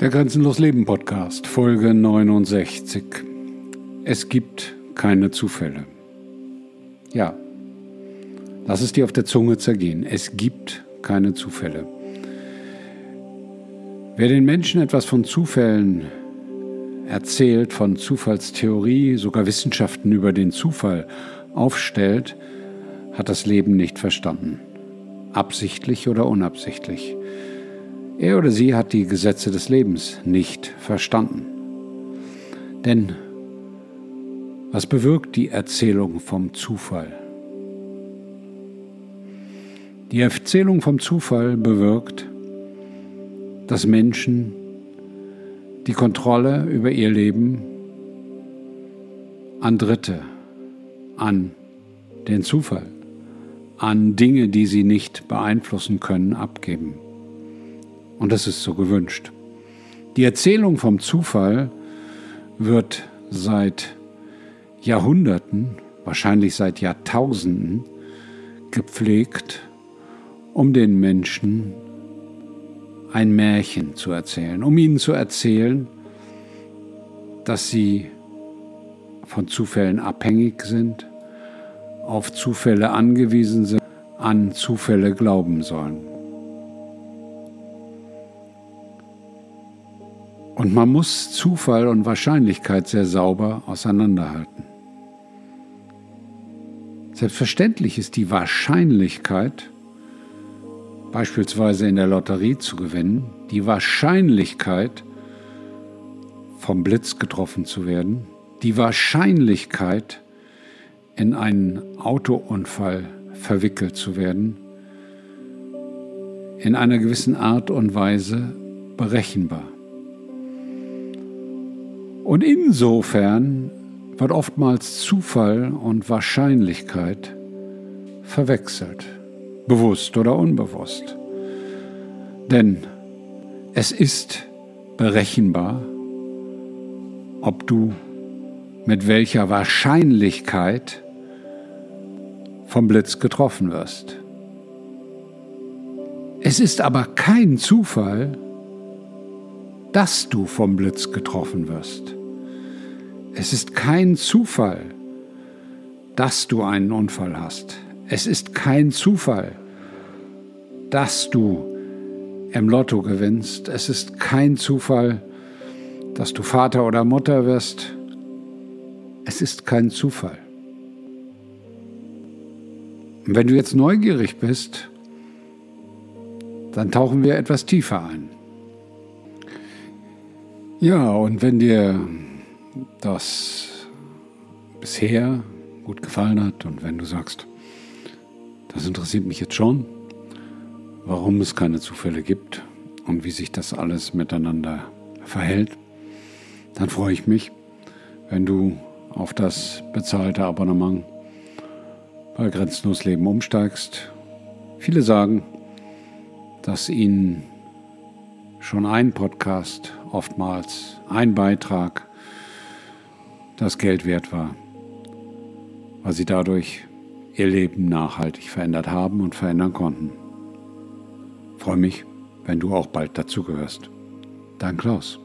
Der Grenzenlos Leben Podcast, Folge 69. Es gibt keine Zufälle. Ja, lass es dir auf der Zunge zergehen. Es gibt keine Zufälle. Wer den Menschen etwas von Zufällen erzählt, von Zufallstheorie, sogar Wissenschaften über den Zufall aufstellt, hat das Leben nicht verstanden. Absichtlich oder unabsichtlich. Er oder sie hat die Gesetze des Lebens nicht verstanden. Denn was bewirkt die Erzählung vom Zufall? Die Erzählung vom Zufall bewirkt, dass Menschen die Kontrolle über ihr Leben an Dritte, an den Zufall, an Dinge, die sie nicht beeinflussen können, abgeben. Und das ist so gewünscht. Die Erzählung vom Zufall wird seit Jahrhunderten, wahrscheinlich seit Jahrtausenden, gepflegt, um den Menschen ein Märchen zu erzählen, um ihnen zu erzählen, dass sie von Zufällen abhängig sind, auf Zufälle angewiesen sind, an Zufälle glauben sollen. Und man muss Zufall und Wahrscheinlichkeit sehr sauber auseinanderhalten. Selbstverständlich ist die Wahrscheinlichkeit, beispielsweise in der Lotterie zu gewinnen, die Wahrscheinlichkeit, vom Blitz getroffen zu werden, die Wahrscheinlichkeit, in einen Autounfall verwickelt zu werden, in einer gewissen Art und Weise berechenbar. Und insofern wird oftmals Zufall und Wahrscheinlichkeit verwechselt, bewusst oder unbewusst. Denn es ist berechenbar, ob du mit welcher Wahrscheinlichkeit vom Blitz getroffen wirst. Es ist aber kein Zufall, dass du vom Blitz getroffen wirst. Es ist kein Zufall, dass du einen Unfall hast. Es ist kein Zufall, dass du im Lotto gewinnst. Es ist kein Zufall, dass du Vater oder Mutter wirst. Es ist kein Zufall. Und wenn du jetzt neugierig bist, dann tauchen wir etwas tiefer ein. Ja, und wenn dir das bisher gut gefallen hat und wenn du sagst, das interessiert mich jetzt schon, warum es keine Zufälle gibt und wie sich das alles miteinander verhält, dann freue ich mich, wenn du auf das bezahlte Abonnement bei Grenzenlos Leben umsteigst. Viele sagen, dass ihnen schon ein Podcast, oftmals ein Beitrag, das Geld wert war, weil sie dadurch ihr Leben nachhaltig verändert haben und verändern konnten. Freue mich, wenn du auch bald dazugehörst. Dein Klaus.